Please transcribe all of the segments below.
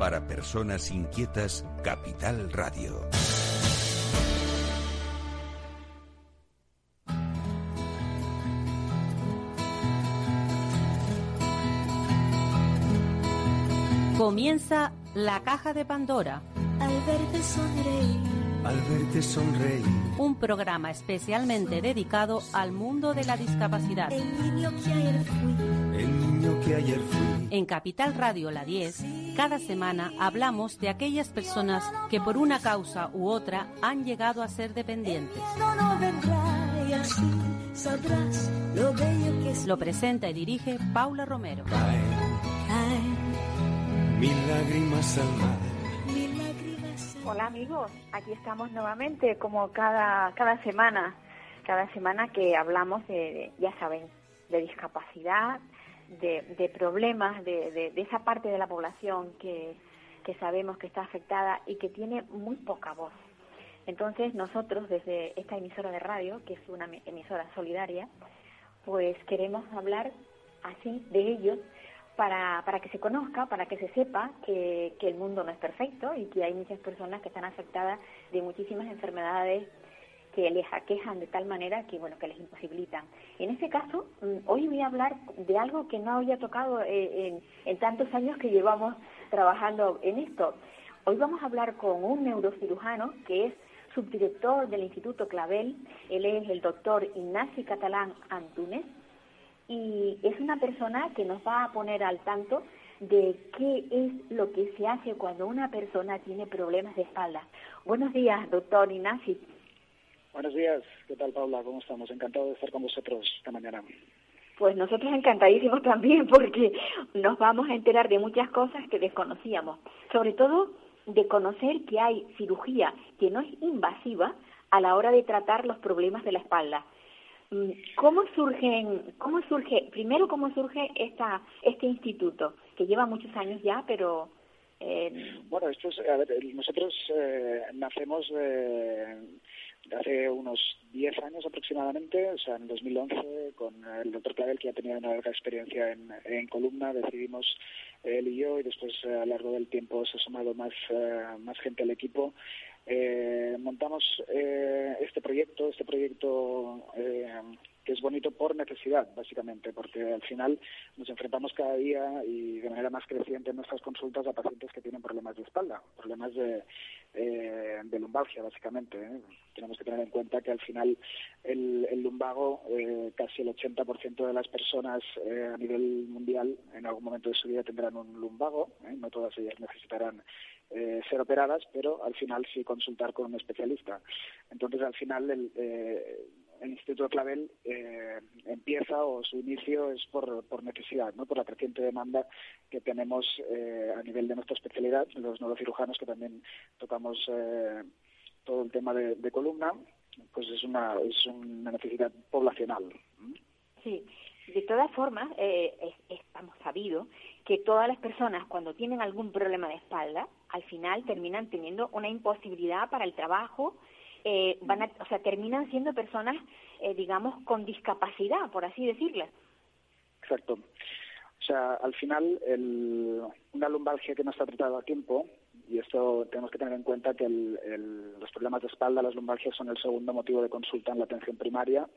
Para personas inquietas, Capital Radio. Comienza la caja de Pandora. Al verte sonreír. Al verte sonreír. Un programa especialmente dedicado al mundo de la discapacidad. El niño que ayer fui. El niño que ayer fui. En Capital Radio La 10, cada semana hablamos de aquellas personas que por una causa u otra han llegado a ser dependientes. Lo presenta y dirige Paula Romero. Hola amigos, aquí estamos nuevamente como cada, cada semana, cada semana que hablamos de, de, ya saben, de discapacidad, de, de problemas, de, esa parte de la población que, que sabemos que está afectada y que tiene muy poca voz. Entonces nosotros desde esta emisora de radio, que es una emi- emisora solidaria, pues queremos hablar así de ellos para, para que se conozca, para que se sepa que, que el mundo no es perfecto y que hay muchas personas que están afectadas de muchísimas enfermedades que les aquejan de tal manera que bueno que les imposibilitan. En este caso, mm, hoy voy a hablar de algo que no había tocado eh, en, en tantos años que llevamos trabajando en esto. Hoy vamos a hablar con un neurocirujano que es subdirector del Instituto Clavel. Él es el doctor Ignacio Catalán Antúnez y es una persona que nos va a poner al tanto de qué es lo que se hace cuando una persona tiene problemas de espalda. Buenos días, doctor Ignacio. Buenos días, ¿qué tal Paula? ¿Cómo estamos? Encantado de estar con vosotros esta mañana. Pues nosotros encantadísimos también porque nos vamos a enterar de muchas cosas que desconocíamos, sobre todo de conocer que hay cirugía que no es invasiva a la hora de tratar los problemas de la espalda. Mm, ¿Cómo surgen, cómo surge, primero cómo surge esta, este instituto que lleva muchos años ya, pero eh, Bueno, esto es, a ver, nosotros eh, nacemos de hace unos 10 años aproximadamente, o sea, en 2011, con el doctor Clavel, que ya tenía una larga experiencia en, en columna, decidimos él y yo, y después eh, a lo largo del tiempo se ha sumado más, eh, más gente al equipo. Eh, montamos eh, este proyecto, este proyecto eh, que es bonito por necesidad, básicamente, porque al final nos enfrentamos cada día y de manera más creciente en nuestras consultas a pacientes que tienen problemas de espalda, problemas de, eh, de lumbalgia, básicamente. ¿eh? Tenemos que tener en cuenta que al final el, el lumbago, eh, casi el 80% de las personas eh, a nivel mundial en algún momento de su vida tendrán un lumbago, ¿eh? no todas ellas necesitarán eh, ser operadas, pero al final sí consultar con un especialista. Entonces, al final, el, eh, el Instituto Clavel eh, empieza o su inicio es por, por necesidad, ¿no? por la creciente demanda que tenemos eh, a nivel de nuestra especialidad, los neurocirujanos que también tocamos eh, todo el tema de, columna, pues es una, es una necesidad poblacional. Sí, de todas formas, eh, es- estamos sabidos que todas las personas cuando tienen algún problema de espalda, al final terminan teniendo una imposibilidad para el trabajo, eh, van a, o sea, terminan siendo personas, eh, digamos, con discapacidad, por así decirlo. Exacto. O sea, al final, el- una lumbalgia que no está tratada a tiempo, y esto tenemos que tener en cuenta que el- el- los problemas de espalda, las lumbalgias, son el segundo motivo de consulta en la atención primaria,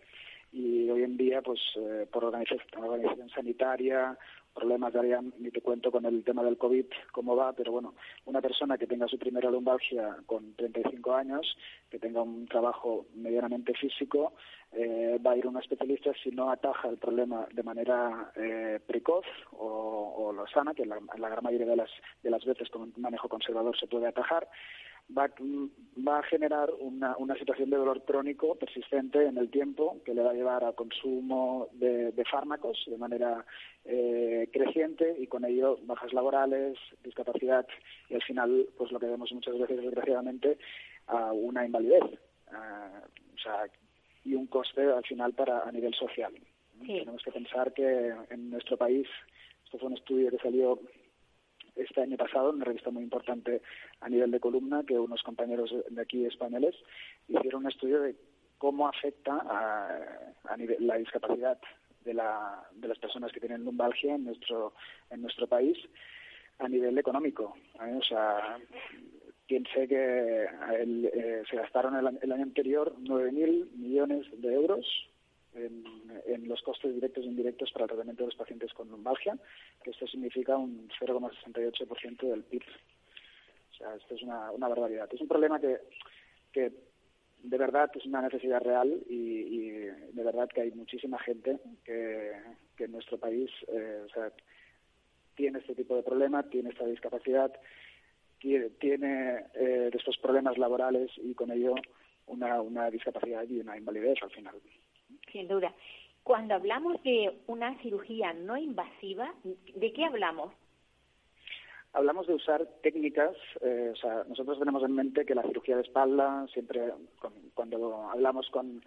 y hoy en día, pues eh, por organización, organización sanitaria, problemas área, ni te cuento con el tema del COVID, cómo va, pero bueno, una persona que tenga su primera lumbalgia con 35 años, que tenga un trabajo medianamente físico, eh, va a ir a un especialista si no ataja el problema de manera eh, precoz o, o lo sana, que la, la gran mayoría de las, de las veces con un manejo conservador se puede atajar, va, va a generar una, una situación de dolor crónico persistente en el tiempo que le va a llevar a consumo de, de fármacos de manera eh, creciente y con ello bajas laborales, discapacidad y al final, pues lo que vemos muchas veces desgraciadamente, a una invalidez. Ah, o sea, y un coste al final para a nivel social. Sí. Tenemos que pensar que en nuestro país, esto fue un estudio que salió este año pasado, una revista muy importante a nivel de columna, que unos compañeros de aquí españoles hicieron un estudio de cómo afecta a, a nivel, la discapacidad de, la, de las personas que tienen lumbalgia en nuestro, en nuestro país a nivel económico. ¿eh? O sea, piense que el, eh, se gastaron el, el año anterior 9.000 millones de euros en, los costes directos e indirectos para el tratamiento de los pacientes con lumbalgia, que esto significa un 0,68% del PIB. O sea, esto es una, una barbaridad. Es un problema que, que de verdad es una necesidad real y, de verdad que hay muchísima gente que, que en nuestro país eh, tiene este tipo de problema, tiene esta discapacidad, tiene, tiene eh, estos problemas laborales y con ello una, una discapacidad y una invalidez al final. Sin duda. Cuando hablamos de una cirugía no invasiva, ¿de qué hablamos? Hablamos de usar técnicas, eh, o sea, nosotros tenemos en mente que la cirugía de espalda, siempre con, cuando hablamos con,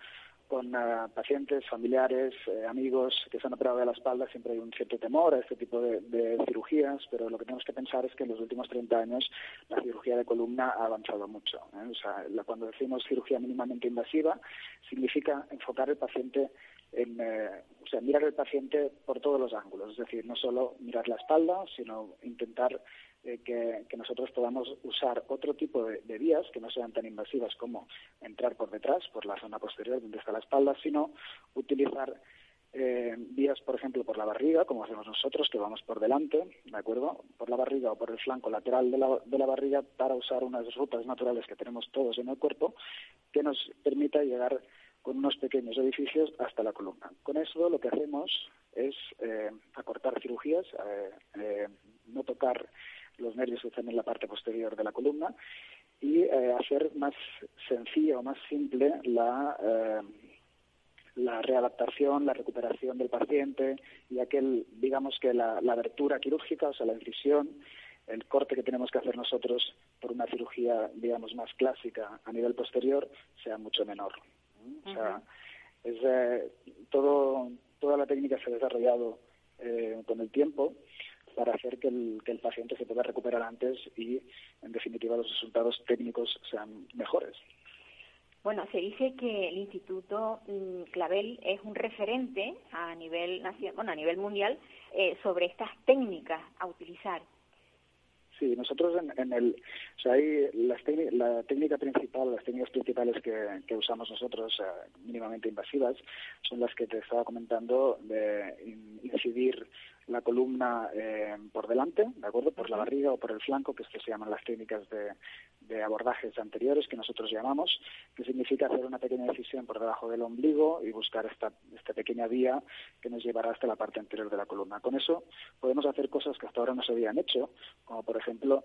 con uh, pacientes, familiares, eh, amigos que se han operado de la espalda, siempre hay un cierto temor a este tipo de, cirugías, pero lo que tenemos que pensar es que en los últimos 30 años la cirugía de columna ha avanzado mucho. ¿eh? O sea, la, cuando decimos cirugía mínimamente invasiva, significa enfocar el paciente en, eh, o sea, mirar el paciente por todos los ángulos, es decir, no solo mirar la espalda, sino intentar eh, que, nosotros podamos usar otro tipo de, vías que no sean tan invasivas como entrar por detrás, por la zona posterior donde está la espalda, sino utilizar eh, vías, por ejemplo, por la barriga, como hacemos nosotros, que vamos por delante, ¿de acuerdo? Por la barriga o por el flanco lateral de la, de la barriga para usar unas rutas naturales que tenemos todos en el cuerpo que nos permita llegar con unos pequeños edificios hasta la columna. Con eso lo que hacemos es eh, acortar cirugías, eh, no tocar los nervios que están en la parte posterior de la columna y eh, hacer más sencilla o más simple la, eh, la readaptación, la recuperación del paciente y aquel, digamos que la, la abertura quirúrgica, o sea, la incisión, el corte que tenemos que hacer nosotros por una cirugía, digamos, más clásica a nivel posterior sea mucho menor. O sea, es, eh, todo, toda la técnica se ha desarrollado eh, con el tiempo para hacer que el, que el paciente se pueda recuperar antes y, en definitiva, los resultados técnicos sean mejores. Bueno, se dice que el Instituto mmm, Clavel es un referente a nivel bueno, a nivel mundial eh, sobre estas técnicas a utilizar. Sí, nosotros en, en el, o sea, hay las la técnica principal, las técnicas principales que, que usamos nosotros, eh, mínimamente invasivas, son las que te estaba comentando de incidir la columna eh, por delante, ¿de acuerdo? Por la barriga o por el flanco, que esto se llaman las técnicas de, de, abordajes anteriores que nosotros llamamos, que significa hacer una pequeña incisión por debajo del ombligo y buscar esta, esta pequeña vía que nos llevará hasta la parte anterior de la columna. Con eso podemos hacer cosas que hasta ahora no se habían hecho, como por ejemplo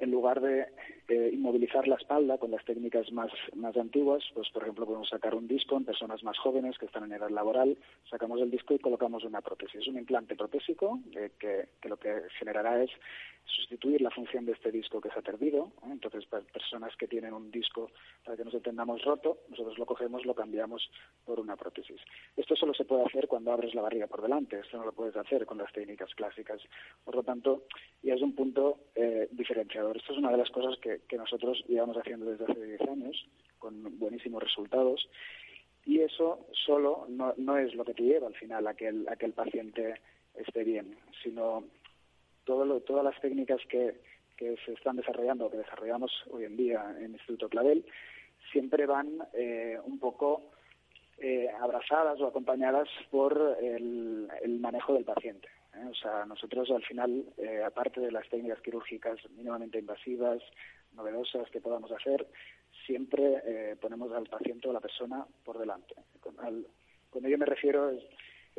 en lugar de eh, inmovilizar la espalda con las técnicas más, más antiguas, pues por ejemplo podemos sacar un disco en personas más jóvenes que están en edad laboral, sacamos el disco y colocamos una prótesis. Es un implante protésico eh, que, lo que generará es sustituir la función de este disco que se ha perdido. ¿eh? Entonces, para personas que tienen un disco, para que nos entendamos roto, nosotros lo cogemos, lo cambiamos por una prótesis. Esto solo se puede hacer cuando abres la barriga por delante, esto no lo puedes hacer con las técnicas clásicas. Por lo tanto, ya es un punto eh, diferenciador. Esto es una de las cosas que, nosotros llevamos haciendo desde hace 10 años, con buenísimos resultados. Y eso solo no, no es lo que te lleva al final a que el, a que el paciente esté bien, sino todo lo, todas las técnicas que, se están desarrollando, que desarrollamos hoy en día en Instituto Clavel, siempre van eh, un poco eh, abrazadas o acompañadas por el, el manejo del paciente. ¿eh? O sea, nosotros al final, eh, aparte de las técnicas quirúrgicas mínimamente invasivas, novedosas que podamos hacer, siempre eh, ponemos al paciente o a la persona por delante. Con, al, con ello me refiero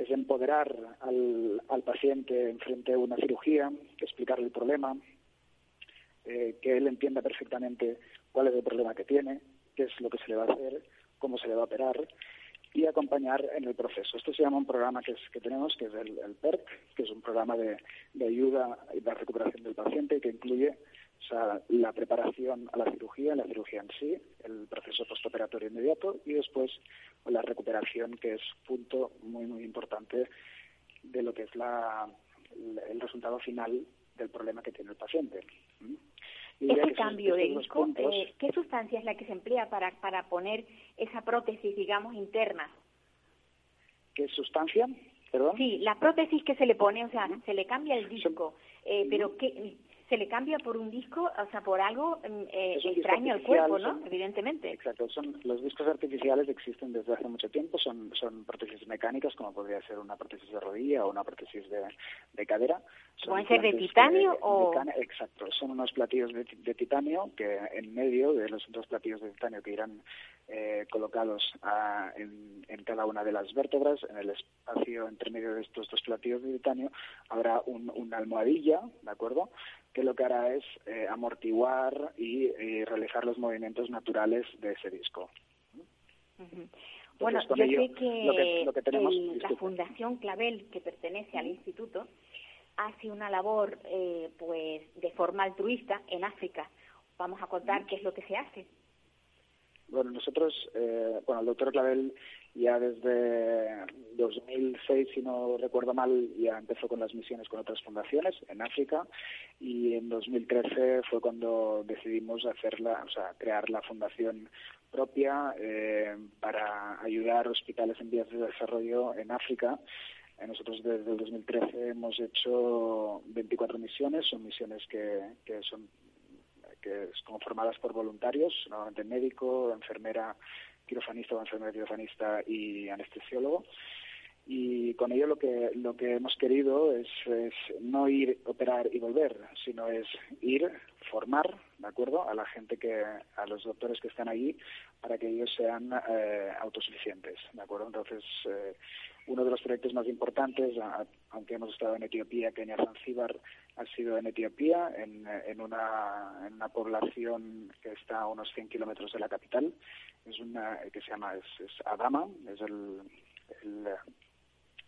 es empoderar al, al paciente frente a una cirugía, explicarle el problema, eh, que él entienda perfectamente cuál es el problema que tiene, qué es lo que se le va a hacer, cómo se le va a operar y acompañar en el proceso. Esto se llama un programa que, es, que tenemos, que es el, el, PERC, que es un programa de, de ayuda y de recuperación del paciente que incluye o sea, la preparación a la cirugía, la cirugía en sí, el proceso postoperatorio inmediato y después la recuperación, que es punto muy, muy importante de lo que es la, el resultado final del problema que tiene el paciente. Y este cambio de disco, puntos, eh, ¿qué sustancia es la que se emplea para, para poner esa prótesis, digamos, interna? ¿Qué sustancia? ¿Perdón? Sí, la prótesis que se le pone, o sea, se le cambia el disco, eh, pero que se le cambia por un disco, o sea, por algo mm, eh, extraño al cuerpo, ¿no? son- Evidentemente. Exacto, son los discos artificiales existen desde hace mucho tiempo, son, son prótesis mecánicas como podría ser una prótesis de rodilla o una prótesis de, de cadera. ¿Pueden ser de titanio o- Exacto, son unos platillos de, de titanio que en medio de los dos platillos de titanio que irán eh, colocados a- en, en cada una de las vértebras, en el espacio entre medio de estos dos platillos de titanio habrá un, una almohadilla, ¿de acuerdo? que lo que hará es eh, amortiguar y, y realizar los movimientos naturales de ese disco. Bueno, yo sé que, lo que- lo que tenemos- el- la. Fundación Clavel, que pertenece al instituto, hace una labor eh, pues de forma altruista en África. Vamos a contar qué es lo que se hace. Bueno, nosotros, eh, bueno, el doctor Clavel ya desde 2006, si no recuerdo mal, ya empezó con las misiones con otras fundaciones en África y en 2013 fue cuando decidimos hacerla, o sea, crear la fundación propia eh, para ayudar hospitales en vías de desarrollo en África. Eh, Nosotros desde el 2013 hemos hecho 24 misiones, son misiones que, que son que conformadas por voluntarios, normalmente médico, enfermera, quirofanista o enfermera quirofanista y anestesiólogo. Y con ello lo que lo que hemos querido es, es no ir, operar y volver, sino es ir, formar, ¿de acuerdo?, a la gente que, a los doctores que están allí para que ellos sean eh, autosuficientes, ¿de acuerdo? Entonces, eh, uno de los proyectos más importantes, a- aunque hemos estado en Etiopía, Kenia, Zanzíbar, ha sido en Etiopía, en, en, una, en una población que está a unos 100 kilómetros de la capital, es una que se llama es, es Adama, es el, el,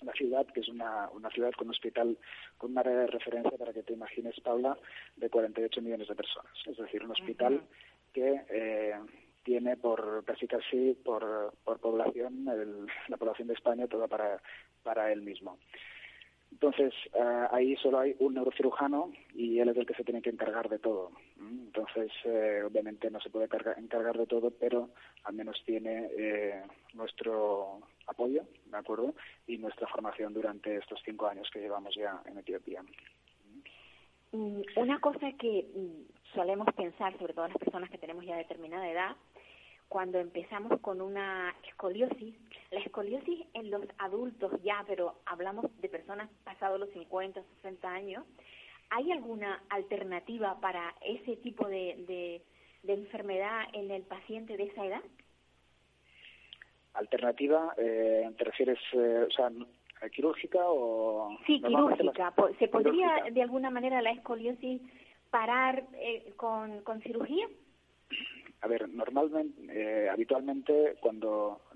la ciudad, que es una, una ciudad con un hospital, con un área de referencia, para que te imagines, Paula, de 48 millones de personas. Es decir, un hospital que eh, tiene por casi casi por, por población el- la población de España toda para, para él mismo. Entonces, ah, ahí solo hay un neurocirujano y él es el que se tiene que encargar de todo. Entonces, eh, obviamente no se puede carga- encargar de todo, pero al menos tiene eh, nuestro apoyo, ¿de acuerdo? Y nuestra formación durante estos cinco años que llevamos ya en Etiopía. Mm, Una cosa que mm, solemos pensar, sobre todo las personas que tenemos ya determinada edad, cuando empezamos con una escoliosis, la escoliosis en los adultos ya, pero hablamos de personas pasados los 50, 60 años, ¿hay alguna alternativa para ese tipo de, de, de enfermedad en el paciente de esa edad? Alternativa, eh, ¿te refieres, eh, o sea, quirúrgica o...? Sí, quirúrgica. ¿Se podría quirúrgica. de alguna manera la escoliosis parar eh, con, con cirugía? A ver, normalmente, eh, habitualmente, cuando,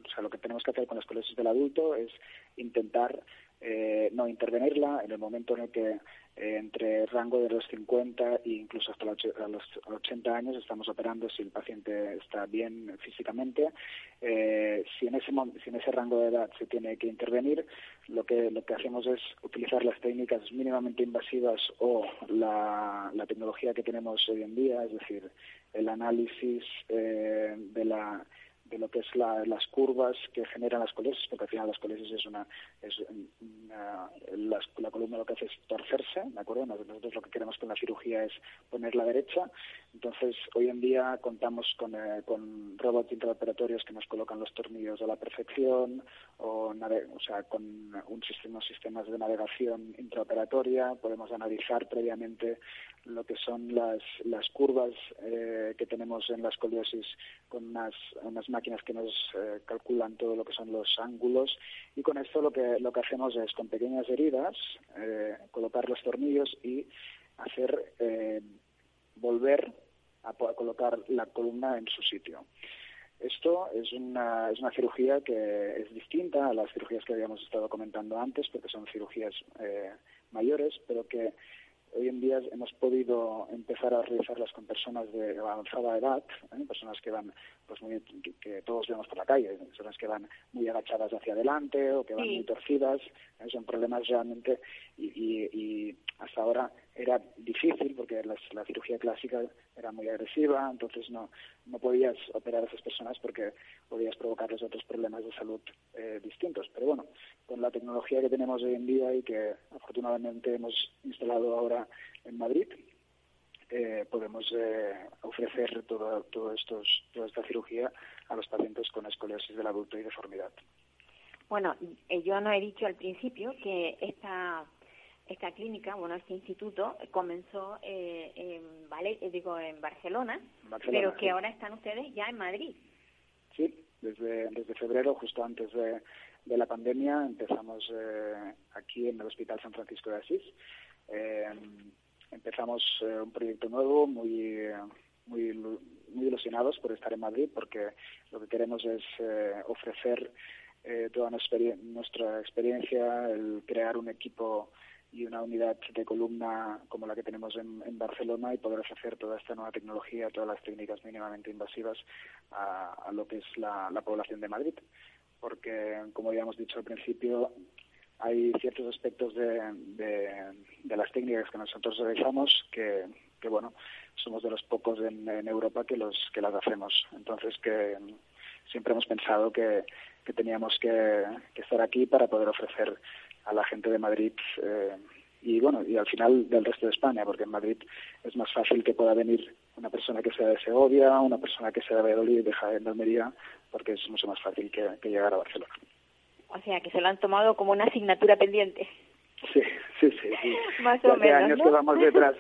o sea, lo que tenemos que hacer con la escoliosis del adulto es intentar eh, no intervenirla en el momento en el que eh, entre rango de los 50 e incluso hasta los och- a los 80 años estamos operando si el paciente está bien físicamente. Eh, si, en ese, si en ese rango de edad se tiene que intervenir, lo que, lo que hacemos es utilizar las técnicas mínimamente invasivas o la, la tecnología que tenemos hoy en día, es decir, el análisis eh, de la lo que es la- las curvas que generan las escoliosis, porque al final la escoliosis es una, la, la columna lo que hace es torcerse, ¿de acuerdo? Nosotros lo que queremos con la cirugía es ponerla derecha, entonces hoy en día contamos con, eh, con robots intraoperatorios que nos colocan los tornillos a la perfección, o, o sea, con un sistema, sistemas de navegación intraoperatoria, podemos analizar previamente lo que son las, las curvas eh, que tenemos en la escoliosis con unas, unas máquinas que nos eh, calculan todo lo que son los ángulos y con esto lo que lo que hacemos es con pequeñas heridas eh, colocar los tornillos y hacer eh, volver a, colocar la columna en su sitio. Esto es una, es una cirugía que es distinta a las cirugías que habíamos estado comentando antes, porque son cirugías eh, mayores, pero que hoy en día hemos podido empezar a realizarlas con personas de avanzada edad, ¿eh? personas que van, pues muy, que, que todos vemos por la calle, personas que van muy agachadas hacia adelante o que van Sí. muy torcidas, ¿eh? son problemas realmente y, y- y hasta ahora era difícil porque la cirugía clásica era muy agresiva, entonces no, no podías operar a esas personas porque podías provocarles otros problemas de salud eh, distintos. Pero bueno, con la tecnología que tenemos hoy en día y que afortunadamente hemos instalado ahora en Madrid, eh, podemos eh, ofrecer todo, todo estos, toda esta cirugía a los pacientes con escoliosis del adulto y deformidad. Bueno, yo no he dicho al principio que esta esta clínica, bueno, este instituto comenzó eh, en, vale, eh, digo, en Barcelona, pero que ahora están ustedes ya en Madrid. Sí, desde, desde febrero, justo antes de, de la pandemia, empezamos eh, aquí en el Hospital San Francisco de Asís. empezamos un proyecto nuevo, muy, muy, muy ilusionados por estar en Madrid, porque lo que queremos es ofrecer toda nuestra, nuestra experiencia, el crear un equipo y una unidad de columna como la que tenemos en, Barcelona y poder ofrecer toda esta nueva tecnología, todas las técnicas mínimamente invasivas a, lo que es la, población de Madrid. Porque, como ya hemos dicho al principio, hay ciertos aspectos de, de, las técnicas que nosotros realizamos que, que, bueno, somos de los pocos en, Europa que, los, que las hacemos. Entonces, que siempre hemos pensado que teníamos que estar aquí para poder ofrecer a la gente de Madrid eh, y bueno y al final del resto de España porque en Madrid es más fácil que pueda venir una persona que sea de Segovia una persona que sea de Valladolid y de Jaén de Almería porque es mucho más fácil que, llegar a Barcelona. O sea que se lo han tomado como una asignatura pendiente. Sí sí sí, más o menos años que vamos detrás.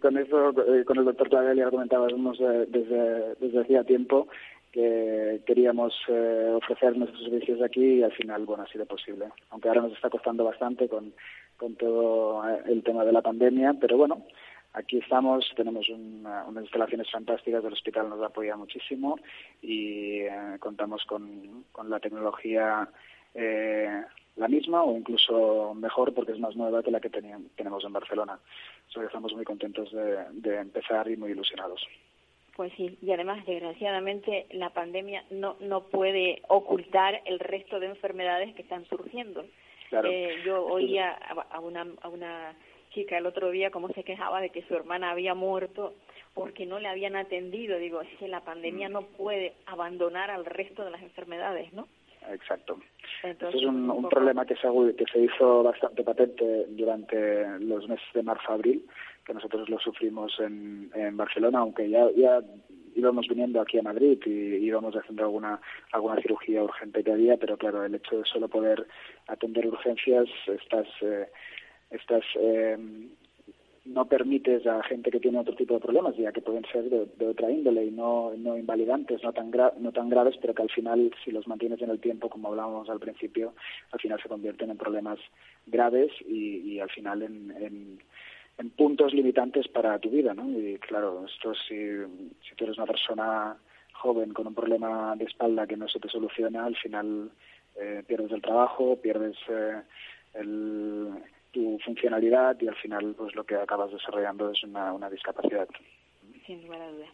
Con eso eh, con el doctor Clavel ya comentábamos eh, desde desde hacía tiempo que queríamos eh, ofrecer nuestros servicios aquí y al final, bueno, ha sido posible. Aunque ahora nos está costando bastante con, con todo eh, el tema de la pandemia, pero bueno, aquí estamos, tenemos unas instalaciones fantásticas, el hospital nos apoya muchísimo y eh, contamos con, con la tecnología la misma o incluso mejor porque es más nueva que la que tenemos en Barcelona. So estamos muy contentos de empezar y muy ilusionados. Pues sí, y además, desgraciadamente, la pandemia no, no puede ocultar el resto de enfermedades que están surgiendo. Eh, yo oía a una, a una chica el otro día cómo se quejaba de que su hermana había muerto porque no le habían atendido. Digo, es que la pandemia mm. no puede abandonar al resto de las enfermedades, ¿no? Exacto. Entonces, es un, problema que se, que se hizo bastante patente durante los meses de marzo-abril que nosotros lo sufrimos en, en Barcelona, aunque ya, ya íbamos viniendo aquí a Madrid y íbamos haciendo alguna alguna cirugía urgente que había, pero claro, el hecho de solo poder atender urgencias, estas eh, estas eh, no permites a gente que tiene otro tipo de problemas, ya que pueden ser de, otra índole y no, no invalidantes, no tan, no tan graves, pero que al final, si los mantienes en el tiempo, como hablábamos al principio, al final se convierten en problemas graves y, y al final en en puntos limitantes para tu vida, ¿no? Y claro, esto si, si tú eres una persona joven con un problema de espalda que no se te soluciona, al final eh, pierdes el trabajo, pierdes eh, el, tu funcionalidad y al final pues lo que acabas desarrollando es una, una discapacidad. Sin ninguna duda.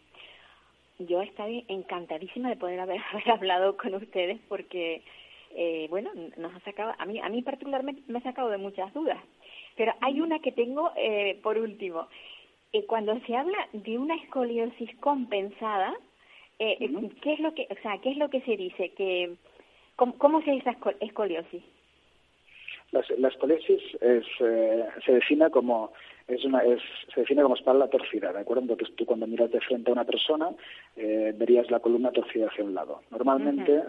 Yo estoy encantadísima de poder haber, hablado con ustedes porque, eh, bueno, nos ha sacado, a mí, a mí particularmente me ha sacado de muchas dudas pero hay una que tengo eh, por último. Eh, cuando se habla de una escoliosis compensada, eh, ¿qué es lo que, o sea, qué es lo que se dice? Que cómo, se dice escoliosis? La, escoliosis es, se define como es una, es, se define como espalda torcida, ¿de acuerdo? Entonces tú cuando miras de frente a una persona verías la columna torcida hacia un lado. Normalmente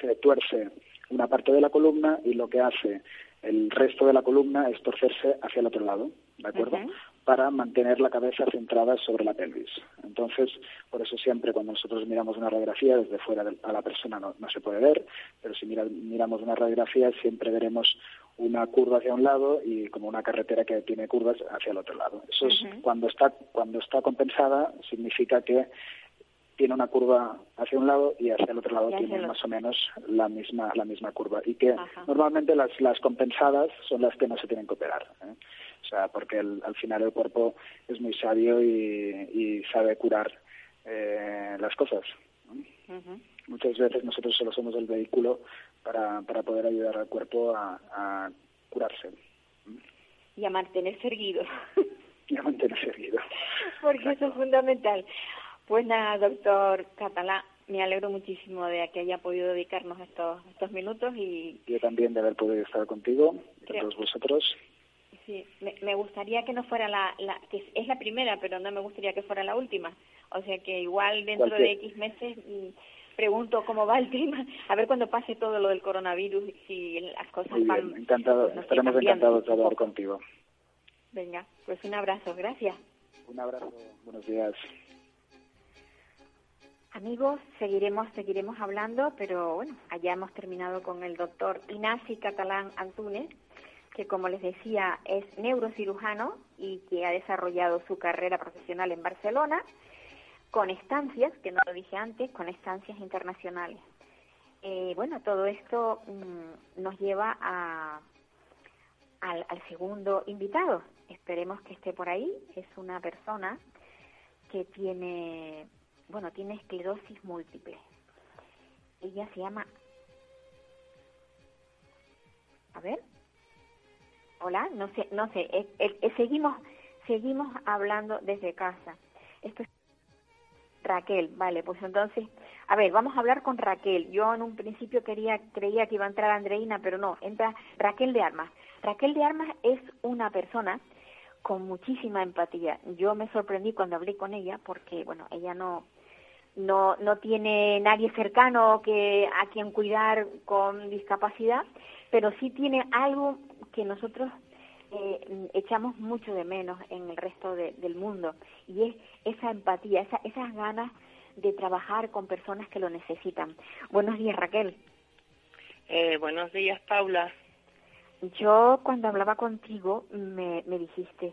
se, tuerce una parte de la columna y lo que hace el resto de la columna es torcerse hacia el otro lado, ¿de acuerdo? Para mantener la cabeza centrada sobre la pelvis. Entonces, por eso siempre cuando nosotros miramos una radiografía, desde fuera a la persona no, se puede ver, pero si miramos una radiografía siempre veremos una curva hacia un lado y como una carretera que tiene curvas hacia el otro lado. Eso es cuando está cuando está compensada significa que tiene una curva hacia un lado y hacia el otro lado tiene más o menos la misma la misma curva. Y que normalmente las las compensadas son las que no se tienen que operar ¿eh? o sea porque al final el cuerpo es muy sabio y, sabe curar eh, las cosas muchas veces nosotros solo somos el vehículo para para poder ayudar al cuerpo a, a curarse y a mantenerse erguido. Y a mantener seguido. Porque eso es fundamental. Pues nada, doctor Catalá, me alegro muchísimo de que haya podido dedicarnos estos, estos minutos y... Yo también de haber podido estar contigo, Creo. todos vosotros. Sí, me, me gustaría que no fuera la, la... que es la primera, pero no me gustaría que fuera la última. O sea que igual dentro de X meses mm, pregunto cómo va el tema, a ver cuando pase todo lo del coronavirus, si las cosas Muy van... bien, encantado, no sé, estaremos encantados de hablar contigo. Venga, pues un abrazo, gracias. Un abrazo, buenos días. Amigos, seguiremos, seguiremos hablando, pero bueno, allá hemos terminado con el doctor Inasi Catalán Antúnez, que como les decía es neurocirujano y que ha desarrollado su carrera profesional en Barcelona con estancias, que no lo dije antes, con estancias internacionales. Eh, bueno, todo esto mm, nos lleva a, al, al segundo invitado. Esperemos que esté por ahí. Es una persona que tiene, bueno, tiene esclerosis múltiple. Ella se llama, a ver, hola, no sé, no sé, eh, eh, eh, seguimos, seguimos hablando desde casa. Esto es Raquel, vale, pues entonces, a ver, vamos a hablar con Raquel. Yo en un principio quería, creía que iba a entrar Andreina, pero no, entra Raquel de Armas. Raquel de Armas es una persona con muchísima empatía. Yo me sorprendí cuando hablé con ella porque, bueno, ella no, no, no tiene nadie cercano que a quien cuidar con discapacidad, pero sí tiene algo que nosotros eh, echamos mucho de menos en el resto de- del mundo y es esa empatía, esa, esas ganas de trabajar con personas que lo necesitan. Buenos días, Raquel. Eh, buenos días, Paula. Yo cuando hablaba contigo me, me dijiste,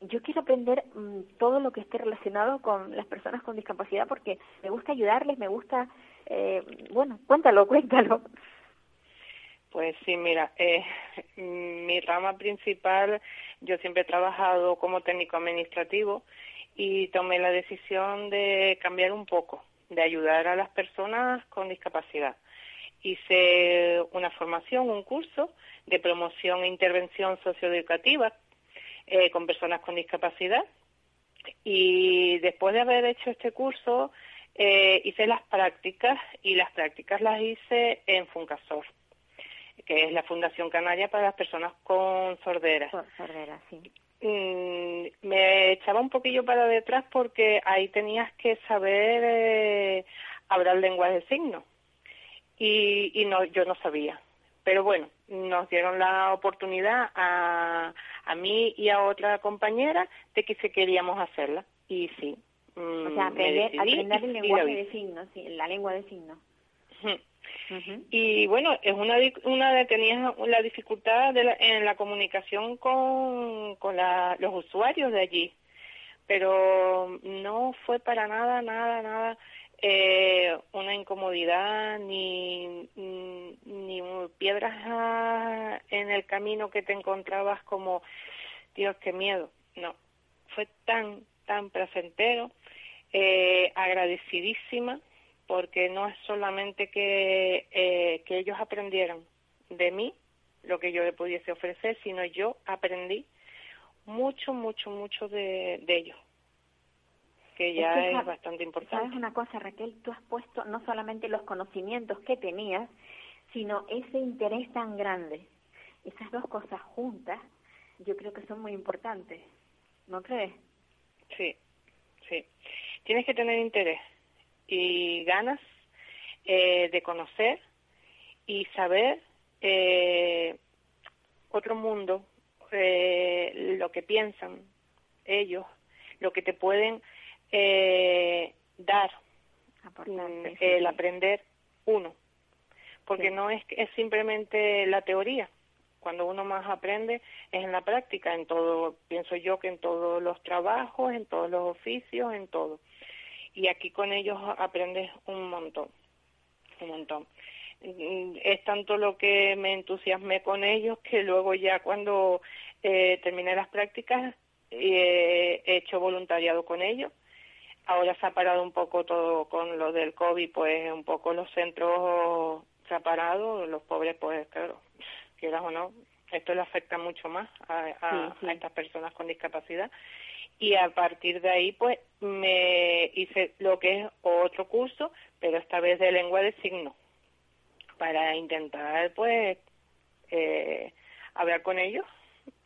yo quiero aprender mm, todo lo que esté relacionado con las personas con discapacidad porque me gusta ayudarles, me gusta, eh, bueno, cuéntalo, cuéntalo. Pues sí, mira, eh, mi rama principal, yo siempre he trabajado como técnico administrativo y tomé la decisión de cambiar un poco, de ayudar a las personas con discapacidad. Hice una formación, un curso de promoción e intervención socioeducativa eh, con personas con discapacidad y después de haber hecho este curso eh, hice las prácticas y las prácticas las hice en Funcasor que es la Fundación Canaria para las Personas con Sordera. Sor- Sordera, sí. Mm, me echaba un poquillo para detrás porque ahí tenías que saber eh, hablar lenguas de signos y, y no, yo no sabía. Pero bueno, nos dieron la oportunidad a, a mí y a otra compañera de que si queríamos hacerla. Y sí. O mm, sea, aprender, aprender el lenguaje de signos, sí, la lengua de signos. Y bueno, es una, una de tenías la dificultad de la- en la comunicación con, con la- los usuarios de allí, pero no fue para nada, nada, nada eh, una incomodidad ni, ni, piedras en el camino que te encontrabas como, Dios, qué miedo. No, fue tan, tan placentero, eh, agradecidísima porque no es solamente que, eh, que ellos aprendieran de mí lo que yo le pudiese ofrecer, sino yo aprendí mucho, mucho, mucho de, de ellos, que ya que es, sa- bastante ¿Sabes importante. una cosa, Raquel? Tú has puesto no solamente los conocimientos que tenías, sino ese interés tan grande. Esas dos cosas juntas, yo creo que son muy importantes. ¿No crees? Sí, sí. Tienes que tener interés y ganas eh, de conocer y saber eh, otro mundo, eh, lo que piensan ellos, lo que te pueden eh, dar, Aportarte, mm, sí, el aprender uno, porque Sí. no es, es simplemente la teoría. Cuando uno más aprende es en la práctica, en todo, pienso yo que en todos los trabajos, en todos los oficios, en todo. Y aquí con ellos aprendes un montón, un montón. Mm, Es tanto lo que me entusiasmé con ellos que luego ya cuando eh, terminé las prácticas eh, he hecho voluntariado con ellos ahora se ha parado un poco todo con lo del COVID, pues un poco los centros se ha parado, los pobres pues claro, quieras o no, esto le afecta mucho más a, a- Sí, sí. a estas personas con discapacidad y a partir de ahí pues me hice lo que es otro curso, pero esta vez de lengua de signos, para intentar pues eh, hablar con ellos,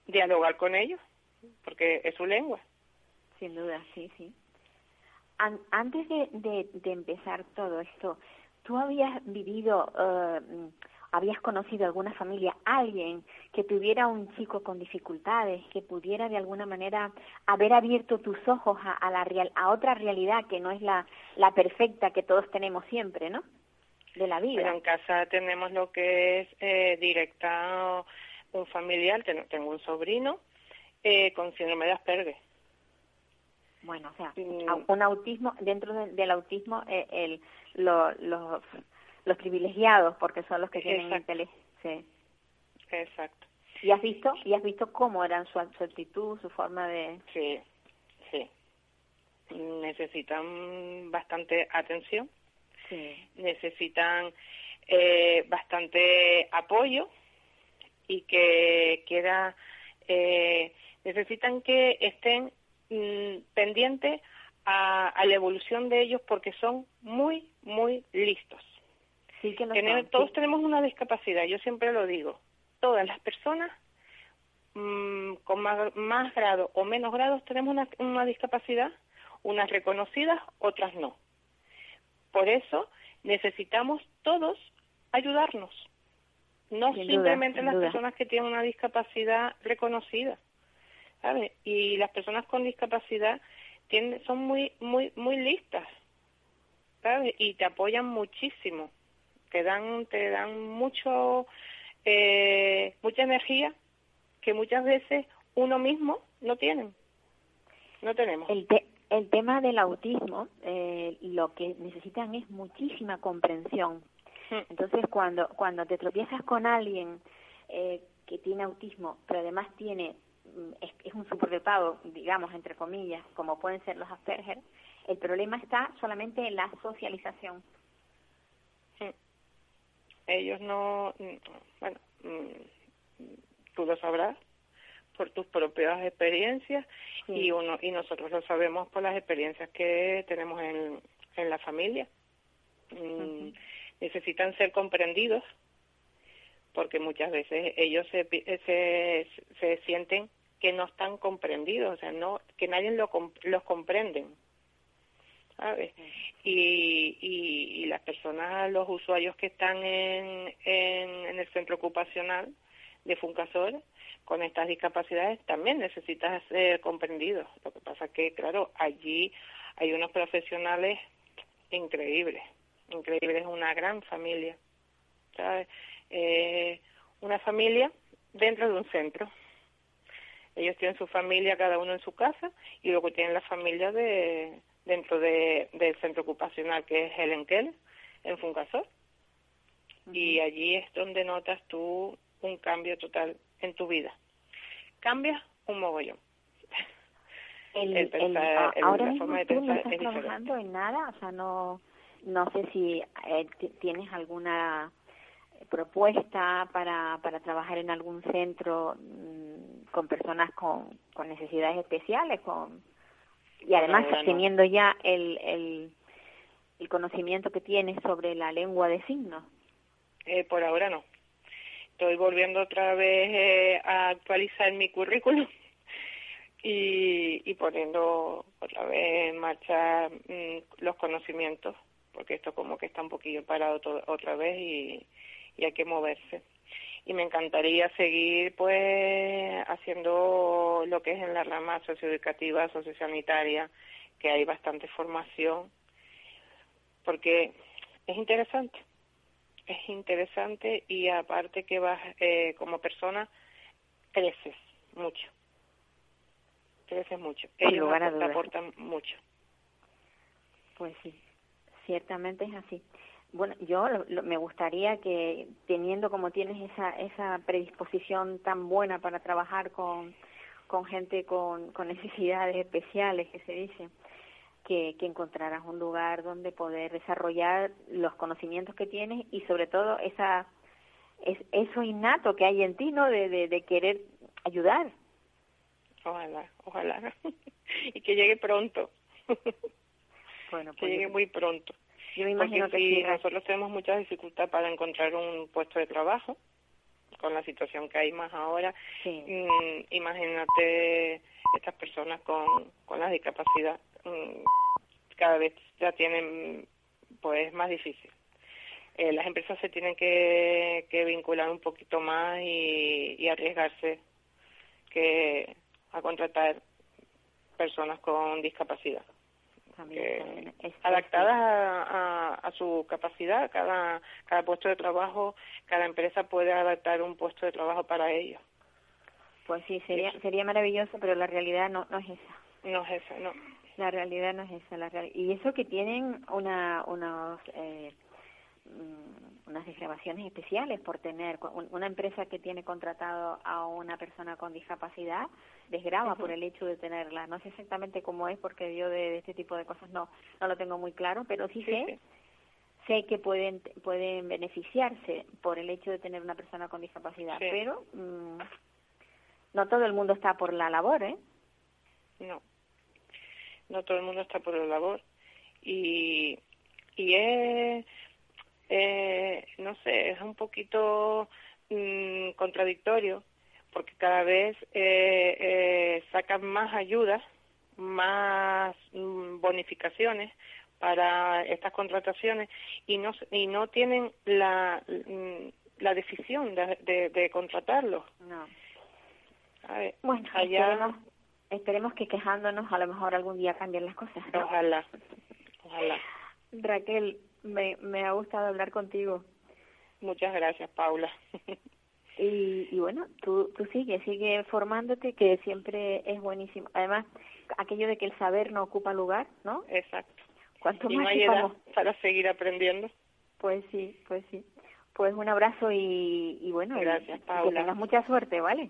dialogar con ellos, porque es su lengua. Sin duda, sí, sí. Antes de, de, empezar todo esto, ¿tú habías vivido, eh, habías conocido alguna familia, alguien que tuviera un chico con dificultades, que pudiera de alguna manera haber abierto tus ojos a, la real, a otra realidad que no es la, la perfecta que todos tenemos siempre, ¿no? De la vida. en casa tenemos lo que es eh, directa un familiar, tengo un sobrino eh, con síndrome de Asperger. Bueno, o sea, un autismo, dentro del autismo, eh, el, los, los privilegiados, porque son los que tienen inteligencia. Exacto. ¿Y has visto y has visto cómo eran su, actitud, su forma de...? Sí, sí. Necesitan bastante atención. Sí. Necesitan eh, bastante apoyo y que queda... Eh, necesitan que estén mm, pendientes a, la evolución de ellos porque son muy, muy listos. Sí que todos tenemos una discapacidad, yo siempre lo digo. Todas las personas mm, con más, grado o menos grados tenemos una, una discapacidad, unas reconocidas, otras no. Por eso necesitamos todos ayudarnos, no simplemente las personas que tienen una discapacidad reconocida. ¿Sabes? Y las personas con discapacidad tienen, son muy, muy, muy listas, ¿sabes? Y te apoyan muchísimo, te dan, te dan mucho, eh, mucha energía que muchas veces uno mismo no tiene, no tenemos. El, el tema del autismo, eh, lo que necesitan es muchísima comprensión. Hmm. Entonces, cuando, cuando te tropiezas con alguien eh, que tiene autismo, pero además tiene es, es un superdotado, digamos, entre comillas, como pueden ser los Asperger, el problema está solamente en la socialización. Ellos no, mm, bueno, mm, tú lo sabrás por tus propias experiencias y uno y nosotros lo sabemos por las experiencias que tenemos en, en la familia. Necesitan ser comprendidos porque muchas veces ellos se, se, se sienten que no están comprendidos, o sea, no que nadie lo, los comprende, ¿sabes? Y, y, las personas, los usuarios que están en, en, el centro ocupacional de Funcasor con estas discapacidades también necesitan ser comprendidos. Lo que pasa que, claro, allí hay unos profesionales increíbles, increíbles, una gran familia, ¿sabes? Eh, una familia dentro de un centro. Ellos tienen su familia, cada uno en su casa, y luego tienen la familia de dentro de, del centro ocupacional que es el Enkel, en Funcasor. Y allí es donde notas tú un cambio total en tu vida. Cambias un mogollón. El, ahora mismo tú no estás trabajando en nada, o sea, no, no sé si eh, tienes alguna propuesta para, para trabajar en algún centro mm, con personas con, con necesidades especiales con y además teniendo ya el, el, el conocimiento que tienes sobre la lengua de signos. Eh, por ahora no. Estoy volviendo otra vez eh, a actualizar mi currículum y, y poniendo otra vez en marcha mm, los conocimientos porque esto como que está un poquillo parado otra vez y, y hay que moverse. Y me encantaría seguir pues haciendo lo que es en la rama socioeducativa, sociosanitaria, que hay bastante formación, porque es interesante, es interesante y aparte que vas eh, como persona creces mucho, creces mucho, ellos te aportan mucho. Pues sí, ciertamente es así. Bueno, yo me gustaría que teniendo como tienes esa, esa predisposición tan buena para trabajar con, con gente con, con necesidades especiales, que se dice, que, que encontraras un lugar donde poder desarrollar los conocimientos que tienes y sobre todo esa es, eso innato que hay en ti, ¿no? De, de, de querer ayudar. Ojalá, ojalá. y que llegue pronto. Bueno, que pues llegue muy pronto. Yo me imagino Porque que si sí. nosotros tenemos mucha dificultad para encontrar un puesto de trabajo, con la situación que hay más ahora, Sí. mm, imagínate estas personas con, con la discapacidad, mm, cada vez ya tienen, pues más difícil. Eh, las empresas se tienen que, que vincular un poquito más y, y arriesgarse que a contratar personas con discapacidad También, que- también. Adaptadas a, a- a su capacidad. Cada, cada puesto de trabajo, cada empresa puede adaptar un puesto de trabajo para ellos. Pues sí, sería, sería maravilloso, pero la realidad no, no es esa. No es eso, no. La realidad no es esa. La real- y eso que tienen una, unos, eh, unas desgrabaciones especiales por tener una empresa que tiene contratado a una persona con discapacidad desgraba por el hecho de tenerla. No sé exactamente cómo es porque yo de, de este tipo de cosas no no lo tengo muy claro, pero sí, Sí, sé sí. sé que pueden pueden beneficiarse por el hecho de tener una persona con discapacidad, Sí. pero mm, no todo el mundo está por la labor, ¿eh? No. No todo el mundo está por la labor. Y, y es, eh, no sé, es un poquito mm, contradictorio porque cada vez eh, eh, sacan más ayudas, más mm, bonificaciones para estas contrataciones y no y no tienen la mm, la decisión de, de, de contratarlos. Bueno, allá esperemos, esperemos que quejándonos a lo mejor algún día cambien las cosas. ¿no? ojalá ojalá Raquel, me, me ha gustado hablar contigo. muchas gracias Paula Y, y bueno, tú, tú sigue, sigue formándote, que siempre es buenísimo. Además, aquello de que el saber no ocupa lugar, ¿no? exacto y no más hay edad sepamos, para seguir aprendiendo pues sí, pues sí. Pues un abrazo y, y bueno, Gracias, y que Paula. tengas mucha suerte, ¿vale?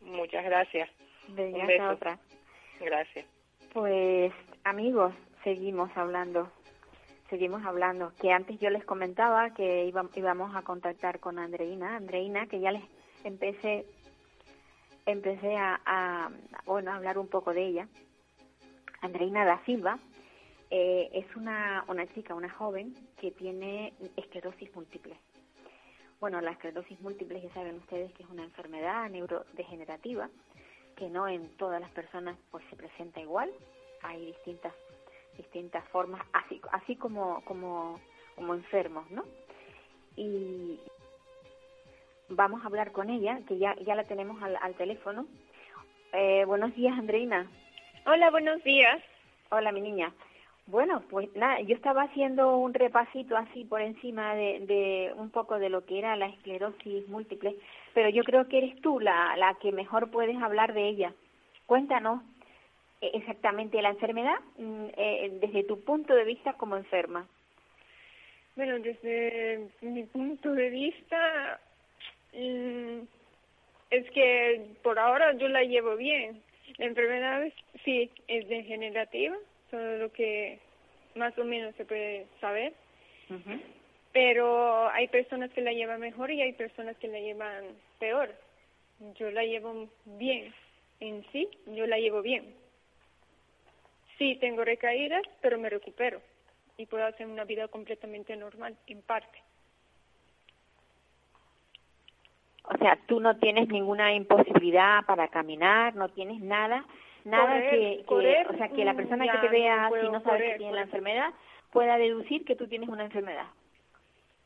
muchas gracias Venga, Un hasta otra. gracias Pues amigos, seguimos hablando, seguimos hablando. Que antes yo les comentaba que íbam- íbamos a contactar con Andreina, Andreina, que ya les empecé, empecé a, a, bueno, a hablar un poco de ella. Andreina da Silva eh, es una, una chica, una joven que tiene esclerosis múltiple. Bueno, la esclerosis múltiple ya saben ustedes que es una enfermedad neurodegenerativa que no en todas las personas pues se presenta igual hay distintas distintas formas así así como como como enfermos no y vamos a hablar con ella que ya ya la tenemos al, al teléfono. Eh, buenos días Andreina. Hola, buenos días. hola mi niña. Bueno pues nada yo estaba haciendo un repasito así por encima de, de un poco de lo que era la esclerosis múltiple pero yo creo que eres tú la la que mejor puedes hablar de ella. Cuéntanos exactamente la enfermedad mm, eh, desde tu punto de vista como enferma. Bueno, desde mi punto de vista, mm, es que por ahora yo la llevo bien. La enfermedad sí es degenerativa, solo lo que más o menos se puede saber, pero hay personas que la llevan mejor y hay personas que la llevan peor. Yo la llevo bien, en sí, yo la llevo bien. Sí, tengo recaídas, pero me recupero y puedo hacer una vida completamente normal, en parte. O sea, tú no tienes ninguna imposibilidad para caminar, no tienes nada, nada Correr, que, que- correr, o sea, que la mm, persona que te vea si no sabe que tiene la enfermedad pueda deducir que tú tienes una enfermedad.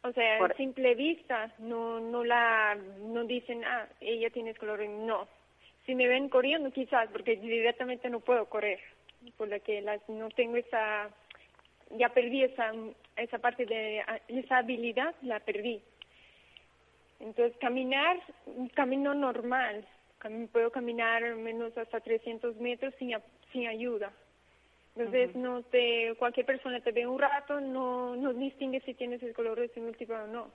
O sea, Por- a simple vista no no la no dicen, ah, ella tiene esclerosis, no. Si me ven corriendo quizás, porque directamente no puedo correr, por la que las, no tengo esa, ya perdí esa esa parte de esa habilidad, la perdí. Entonces caminar, camino normal, Cam- puedo caminar menos hasta 300 metros sin sin ayuda. Entonces, no te, cualquier persona te ve un rato, no, no distingue si tienes esclerosis múltiple o no.